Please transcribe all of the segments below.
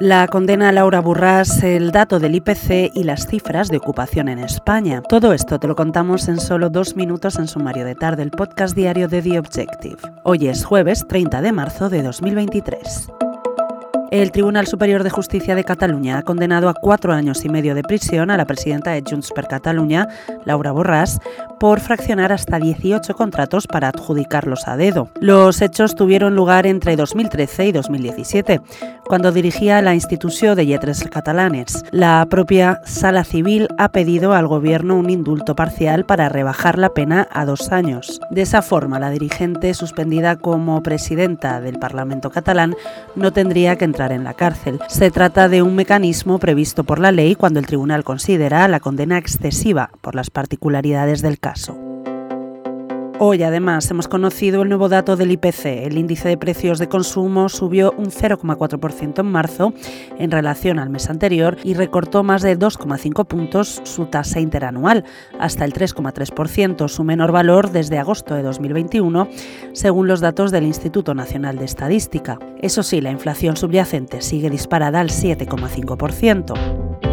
La condena a Laura Burrás, el dato del IPC y las cifras de ocupación en España. Todo esto te lo contamos en solo dos minutos en sumario de tarde, el podcast diario de The Objective. Hoy es jueves 30 de marzo de 2023. El Tribunal Superior de Justicia de Cataluña ha condenado a cuatro años y medio de prisión a la presidenta de Junts per Catalunya, Laura Borràs, por fraccionar hasta 18 contratos para adjudicarlos a dedo. Los hechos tuvieron lugar entre 2013 y 2017, cuando dirigía la institución de Lletres Catalanes. La propia Sala Civil ha pedido al Gobierno un indulto parcial para rebajar la pena a dos años. De esa forma, la dirigente, suspendida como presidenta del Parlamento catalán, no tendría que entrar en la cárcel. Se trata de un mecanismo previsto por la ley cuando el tribunal considera la condena excesiva por las particularidades del caso. Hoy además hemos conocido el nuevo dato del IPC. El índice de precios de consumo subió un 0,4% en marzo en relación al mes anterior y recortó más de 2,5 puntos su tasa interanual, hasta el 3,3%, su menor valor desde agosto de 2021, según los datos del Instituto Nacional de Estadística. Eso sí, la inflación subyacente sigue disparada al 7,5%.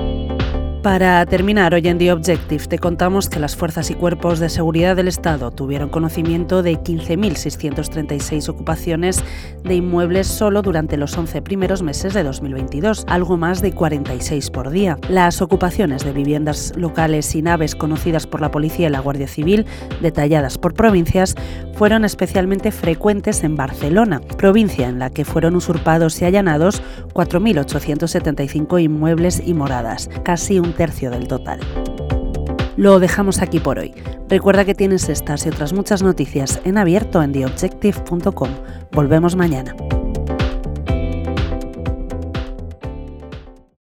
Para terminar, hoy en The Objective te contamos que las fuerzas y cuerpos de seguridad del Estado tuvieron conocimiento de 15.636 ocupaciones de inmuebles solo durante los 11 primeros meses de 2022, algo más de 46 por día. Las ocupaciones de viviendas locales y naves conocidas por la policía y la Guardia Civil, detalladas por provincias, fueron especialmente frecuentes en Barcelona, provincia en la que fueron usurpados y allanados 4.875 inmuebles y moradas, casi tercio del total. Lo dejamos aquí por hoy. Recuerda que tienes estas y otras muchas noticias en abierto en theobjective.com. Volvemos mañana.